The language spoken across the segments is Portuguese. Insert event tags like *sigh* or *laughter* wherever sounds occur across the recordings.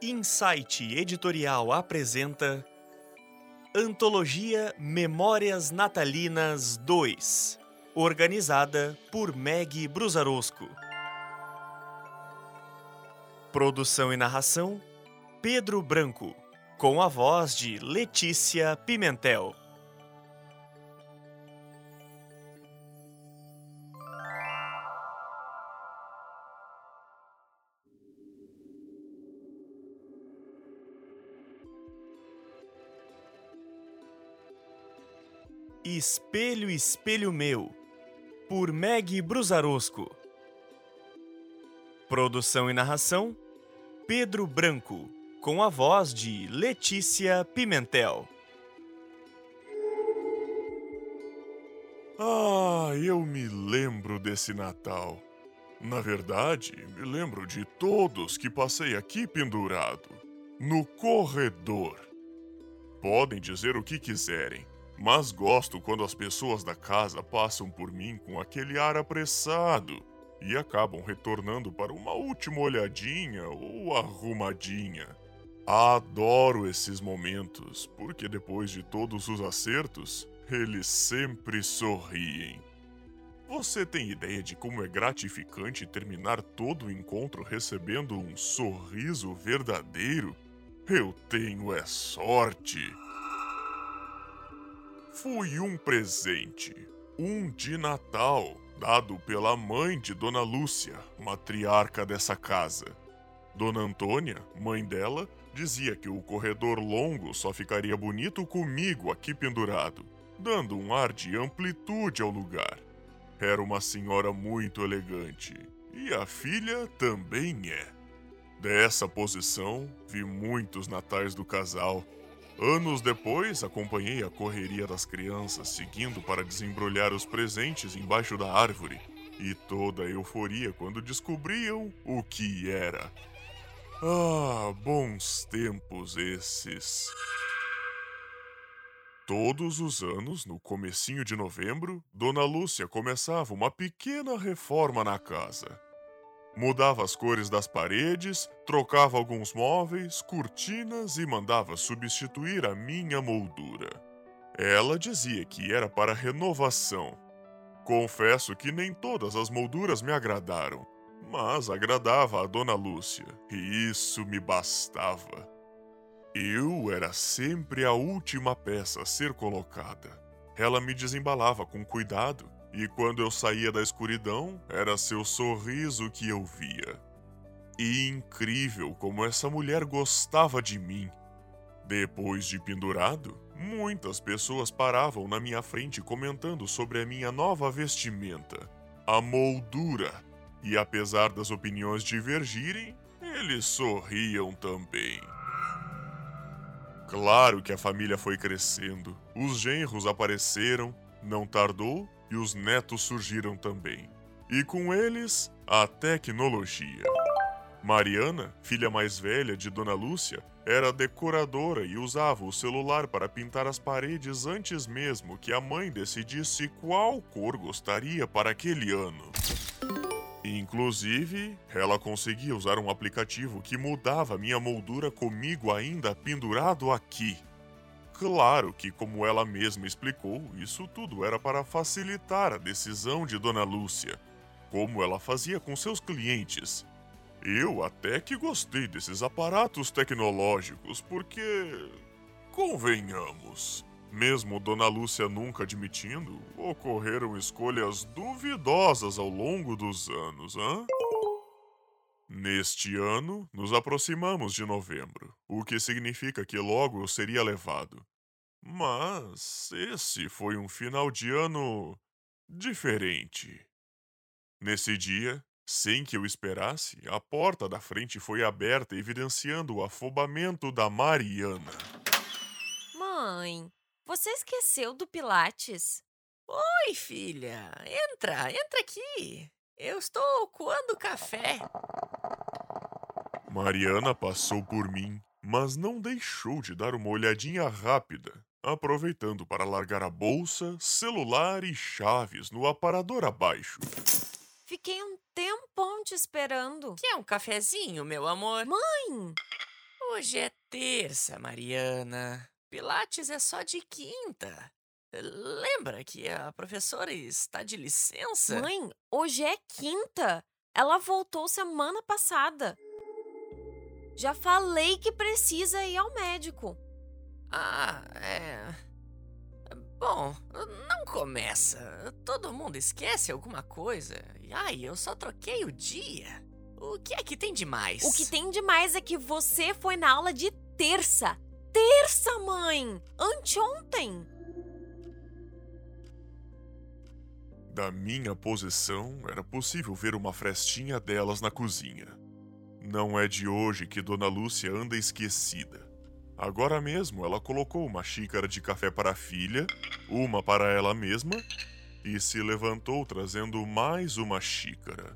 Insight Editorial apresenta Antologia Memórias Natalinas 2, organizada por Meg Brusarosco. Produção e narração: Pedro Branco, com a voz de Letícia Pimentel. Espelho, Espelho Meu, por Meg Brusarosco. Produção e narração: Pedro Branco, com a voz de Letícia Pimentel. Ah, eu me lembro desse Natal. Na verdade, me lembro de todos que passei aqui pendurado, no corredor. Podem dizer o que quiserem, mas gosto quando as pessoas da casa passam por mim com aquele ar apressado e acabam retornando para uma última olhadinha ou arrumadinha. Adoro esses momentos, porque depois de todos os acertos, eles sempre sorriem. Você tem ideia de como é gratificante terminar todo o encontro recebendo um sorriso verdadeiro? Eu tenho é sorte. Fui um presente, um de Natal, dado pela mãe de Dona Lúcia, matriarca dessa casa. Dona Antônia, mãe dela, dizia que o corredor longo só ficaria bonito comigo aqui pendurado, dando um ar de amplitude ao lugar. Era uma senhora muito elegante, e a filha também é. Dessa posição, vi muitos natais do casal Anos depois, acompanhei a correria das crianças seguindo para desembrulhar os presentes embaixo da árvore e toda a euforia quando descobriam o que era. Ah, bons tempos esses. Todos os anos, no comecinho de novembro, Dona Lúcia começava uma pequena reforma na casa. Mudava as cores das paredes, trocava alguns móveis, cortinas e mandava substituir a minha moldura. Ela dizia que era para renovação. Confesso que nem todas as molduras me agradaram, mas agradava a Dona Lúcia, e isso me bastava. Eu era sempre a última peça a ser colocada. Ela me desembalava com cuidado e quando eu saía da escuridão, era seu sorriso que eu via. E incrível como essa mulher gostava de mim. Depois de pendurado, muitas pessoas paravam na minha frente comentando sobre a minha nova vestimenta, a moldura. E apesar das opiniões divergirem, eles sorriam também. Claro que a família foi crescendo, os genros apareceram, não tardou e os netos surgiram também. E com eles, a tecnologia. Mariana, filha mais velha de Dona Lúcia, era decoradora e usava o celular para pintar as paredes antes mesmo que a mãe decidisse qual cor gostaria para aquele ano. Inclusive, ela conseguia usar um aplicativo que mudava minha moldura comigo ainda pendurado aqui. Claro que, como ela mesma explicou, isso tudo era para facilitar a decisão de Dona Lúcia, como ela fazia com seus clientes. Eu até que gostei desses aparatos tecnológicos, porque. Convenhamos. Mesmo Dona Lúcia nunca admitindo, ocorreram escolhas duvidosas ao longo dos anos, hã? Neste ano, nos aproximamos de novembro, o que significa que logo eu seria levado. Mas esse foi um final de ano diferente. Nesse dia, sem que eu esperasse, a porta da frente foi aberta, evidenciando o afobamento da Mariana. Mãe, você esqueceu do Pilates? Oi, filha. Entra, entra aqui. Eu estou coando café. Mariana passou por mim, mas não deixou de dar uma olhadinha rápida, aproveitando para largar a bolsa, celular e chaves no aparador abaixo. Fiquei um tempão te esperando. Quer um cafezinho, meu amor? Mãe! Hoje é terça, Mariana. Pilates é só de quinta. Lembra que a professora está de licença? Mãe, hoje é quinta. Ela voltou semana passada. Já falei que precisa ir ao médico. Ah, é. Bom, não começa. Todo mundo esquece alguma coisa. E ai, eu só troquei o dia. O que é que tem demais? O que tem demais é que você foi na aula de terça. Terça, mãe! Anteontem! Da minha posição, era possível ver uma frestinha delas na cozinha. Não é de hoje que Dona Lúcia anda esquecida. Agora mesmo ela colocou uma xícara de café para a filha, uma para ela mesma, e se levantou trazendo mais uma xícara.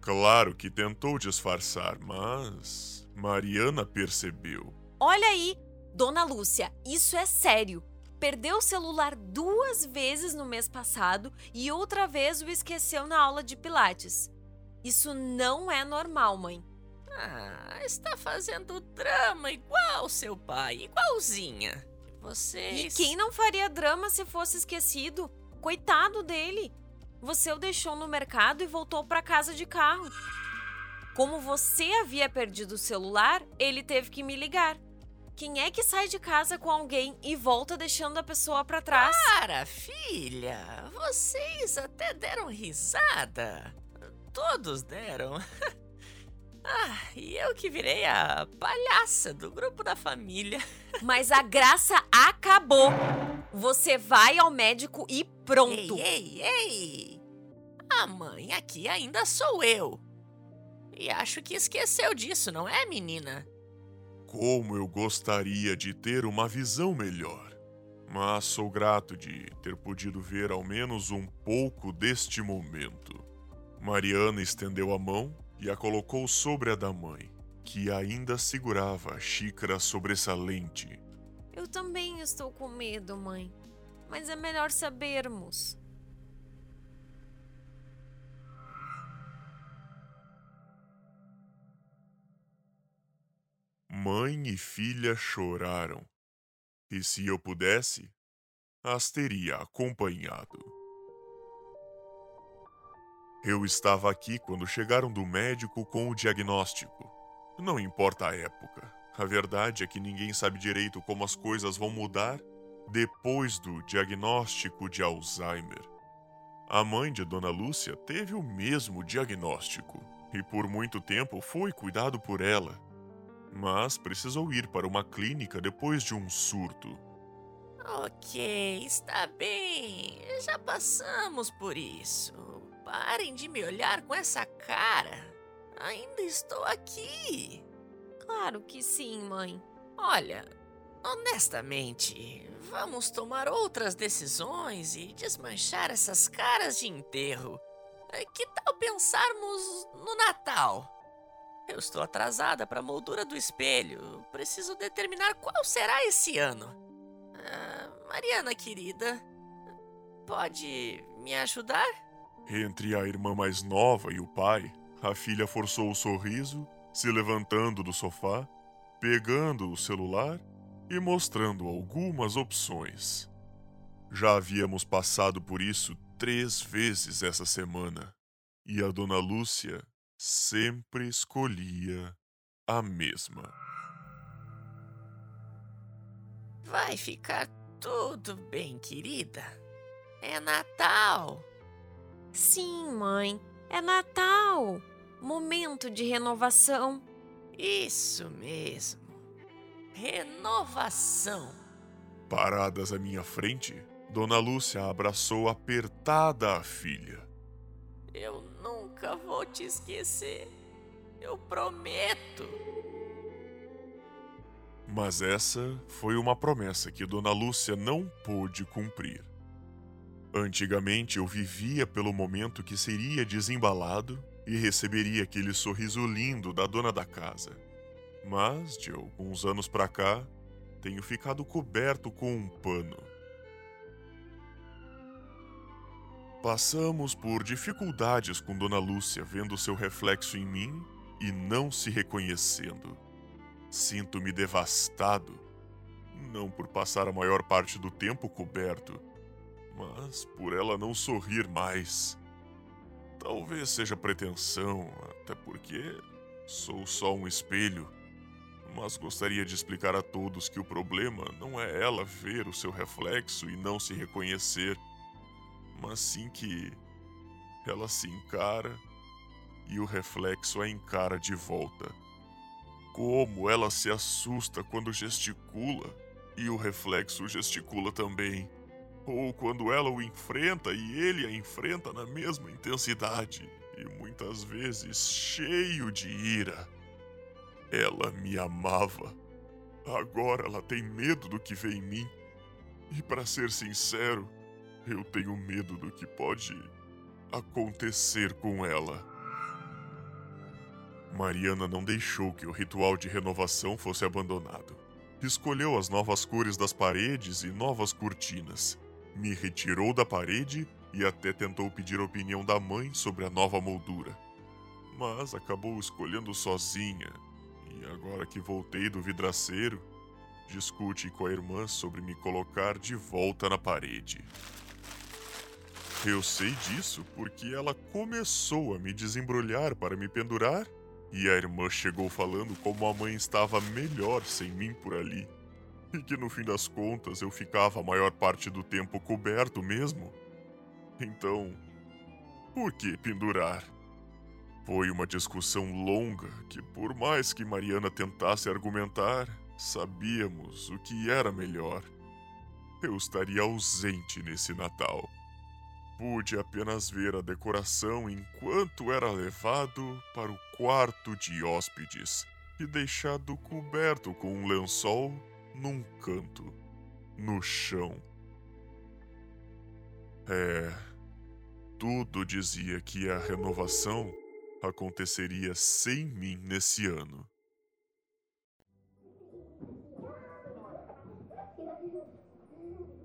Claro que tentou disfarçar, mas Mariana percebeu. Olha aí, Dona Lúcia, isso é sério. Perdeu o celular duas vezes no mês passado e outra vez o esqueceu na aula de Pilates. Isso não é normal, mãe. Ah, está fazendo drama igual seu pai, igualzinha. Vocês. E quem não faria drama se fosse esquecido? Coitado dele. Você o deixou no mercado e voltou para casa de carro. Como você havia perdido o celular, ele teve que me ligar. Quem é que sai de casa com alguém e volta deixando a pessoa para trás? Para, filha! Vocês até deram risada. Todos deram. *laughs* ah, e eu que virei a palhaça do grupo da família. *laughs* Mas a graça acabou. Você vai ao médico e pronto. Ei, ei, ei! A mãe aqui ainda sou eu. E acho que esqueceu disso, não é, menina? Como eu gostaria de ter uma visão melhor. Mas sou grato de ter podido ver ao menos um pouco deste momento. Mariana estendeu a mão e a colocou sobre a da mãe, que ainda segurava a xícara sobressalente. Eu também estou com medo, mãe. Mas é melhor sabermos. Mãe e filha choraram, e se eu pudesse, as teria acompanhado. Eu estava aqui quando chegaram do médico com o diagnóstico. Não importa a época, a verdade é que ninguém sabe direito como as coisas vão mudar depois do diagnóstico de Alzheimer. A mãe de Dona Lúcia teve o mesmo diagnóstico e por muito tempo foi cuidado por ela mas precisou ir para uma clínica depois de um surto. Ok, está bem. Já passamos por isso. Parem de me olhar com essa cara. Ainda estou aqui. Claro que sim, mãe. Olha, honestamente, vamos tomar outras decisões e desmanchar essas caras de enterro. Que tal pensarmos no Natal? Eu estou atrasada para a moldura do espelho. Preciso determinar qual será esse ano. Ah, Mariana, querida, pode me ajudar? Entre a irmã mais nova e o pai, a filha forçou o sorriso, se levantando do sofá, pegando o celular e mostrando algumas opções. Já havíamos passado por isso três vezes essa semana, e a dona Lúcia sempre escolhia a mesma. Vai ficar tudo bem, querida. É Natal. Sim, mãe, é Natal. Momento de renovação. Isso mesmo. Renovação. Paradas à minha frente, Dona Lúcia abraçou apertada a filha. Eu nunca vou te esquecer. Eu prometo. Mas essa foi uma promessa que Dona Lúcia não pôde cumprir. Antigamente eu vivia pelo momento que seria desembalado e receberia aquele sorriso lindo da dona da casa. Mas de alguns anos para cá, tenho ficado coberto com um pano. Passamos por dificuldades com Dona Lúcia vendo seu reflexo em mim e não se reconhecendo. sinto-me devastado. Não por passar a maior parte do tempo coberto, mas por ela não sorrir mais. Talvez seja pretensão, até porque sou só um espelho. Mas gostaria de explicar a todos que o problema não é ela ver o seu reflexo e não se reconhecer, mas sim que ela se encara e o reflexo a encara de volta. Como ela se assusta quando gesticula e o reflexo gesticula também ou quando ela o enfrenta e ele a enfrenta na mesma intensidade e muitas vezes cheio de ira. Ela me amava. Agora ela tem medo do que vê em mim. E para ser sincero, eu tenho medo do que pode acontecer com ela. Mariana não deixou que o ritual de renovação fosse abandonado. Escolheu as novas cores das paredes e novas cortinas me retirou da parede e até tentou pedir a opinião da mãe sobre a nova moldura. Mas acabou escolhendo sozinha, e agora que voltei do vidraceiro, discute com a irmã sobre me colocar de volta na parede. Eu sei disso porque ela começou a me desembrulhar para me pendurar e a irmã chegou falando como a mãe estava melhor sem mim por ali e que no fim das contas eu ficava a maior parte do tempo coberto mesmo. Então, por que pendurar? Foi uma discussão longa que, por mais que Mariana tentasse argumentar, sabíamos o que era melhor. Eu estaria ausente nesse Natal. Pude apenas ver a decoração enquanto era levado para o quarto de hóspedes e deixado coberto com um lençol num canto, no chão. É. Tudo dizia que a renovação aconteceria sem mim nesse ano.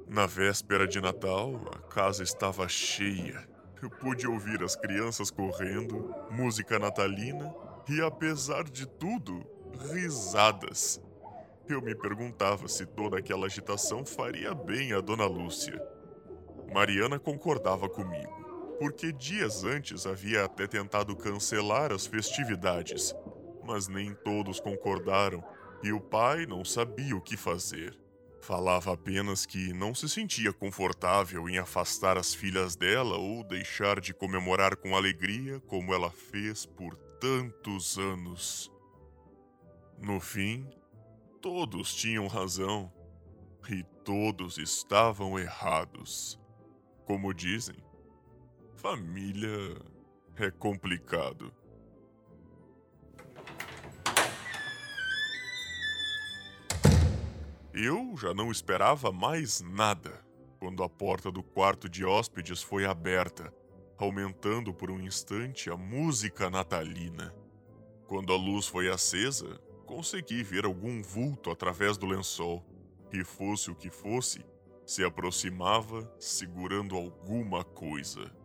Na véspera de Natal, a casa estava cheia. Eu pude ouvir as crianças correndo, música natalina e, apesar de tudo, risadas. Eu me perguntava se toda aquela agitação faria bem a Dona Lúcia. Mariana concordava comigo, porque dias antes havia até tentado cancelar as festividades, mas nem todos concordaram e o pai não sabia o que fazer. Falava apenas que não se sentia confortável em afastar as filhas dela ou deixar de comemorar com alegria como ela fez por tantos anos. No fim, Todos tinham razão e todos estavam errados. Como dizem, família é complicado. Eu já não esperava mais nada quando a porta do quarto de hóspedes foi aberta, aumentando por um instante a música natalina. Quando a luz foi acesa, consegui ver algum vulto através do lençol. E fosse o que fosse, se aproximava segurando alguma coisa.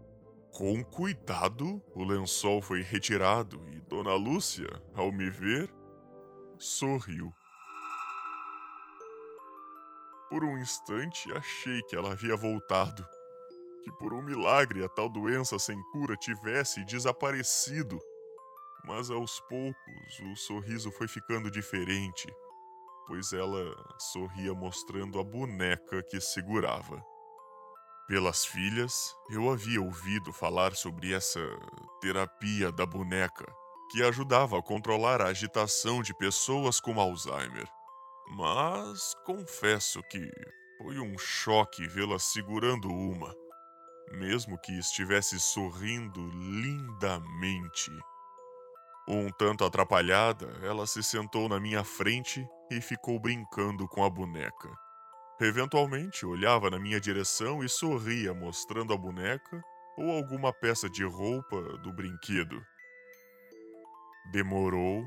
Com cuidado, o lençol foi retirado e Dona Lúcia, ao me ver, sorriu. Por um instante achei que ela havia voltado, que por um milagre a tal doença sem cura tivesse desaparecido mas aos poucos o sorriso foi ficando diferente, pois ela sorria mostrando a boneca que segurava. Pelas filhas, eu havia ouvido falar sobre essa terapia da boneca, que ajudava a controlar a agitação de pessoas com Alzheimer. Mas confesso que foi um choque vê-la segurando uma, mesmo que estivesse sorrindo lindamente. Um tanto atrapalhada, ela se sentou na minha frente e ficou brincando com a boneca. Eventualmente, olhava na minha direção e sorria, mostrando a boneca ou alguma peça de roupa do brinquedo. Demorou,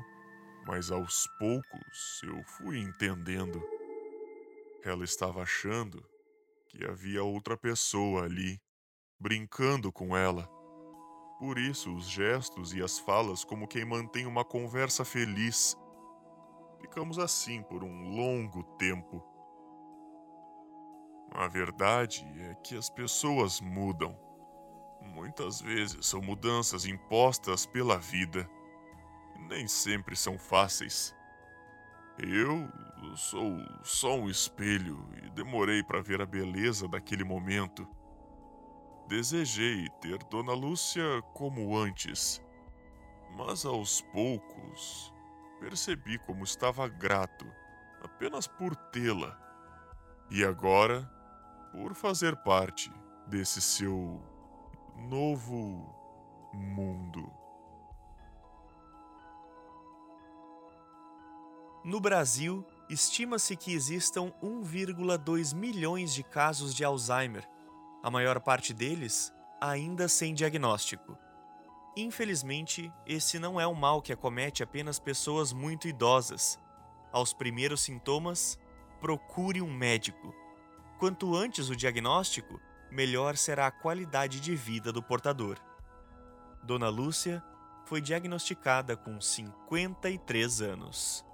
mas aos poucos eu fui entendendo. Ela estava achando que havia outra pessoa ali, brincando com ela. Por isso, os gestos e as falas como quem mantém uma conversa feliz. Ficamos assim por um longo tempo. A verdade é que as pessoas mudam. Muitas vezes são mudanças impostas pela vida. Nem sempre são fáceis. Eu sou só um espelho e demorei para ver a beleza daquele momento. Desejei ter Dona Lúcia como antes, mas aos poucos percebi como estava grato apenas por tê-la e agora por fazer parte desse seu novo mundo. No Brasil, estima-se que existam 1,2 milhões de casos de Alzheimer, a maior parte deles ainda sem diagnóstico. Infelizmente, esse não é um mal que acomete apenas pessoas muito idosas. Aos primeiros sintomas, procure um médico. Quanto antes o diagnóstico, melhor será a qualidade de vida do portador. Dona Lúcia foi diagnosticada com 53 anos.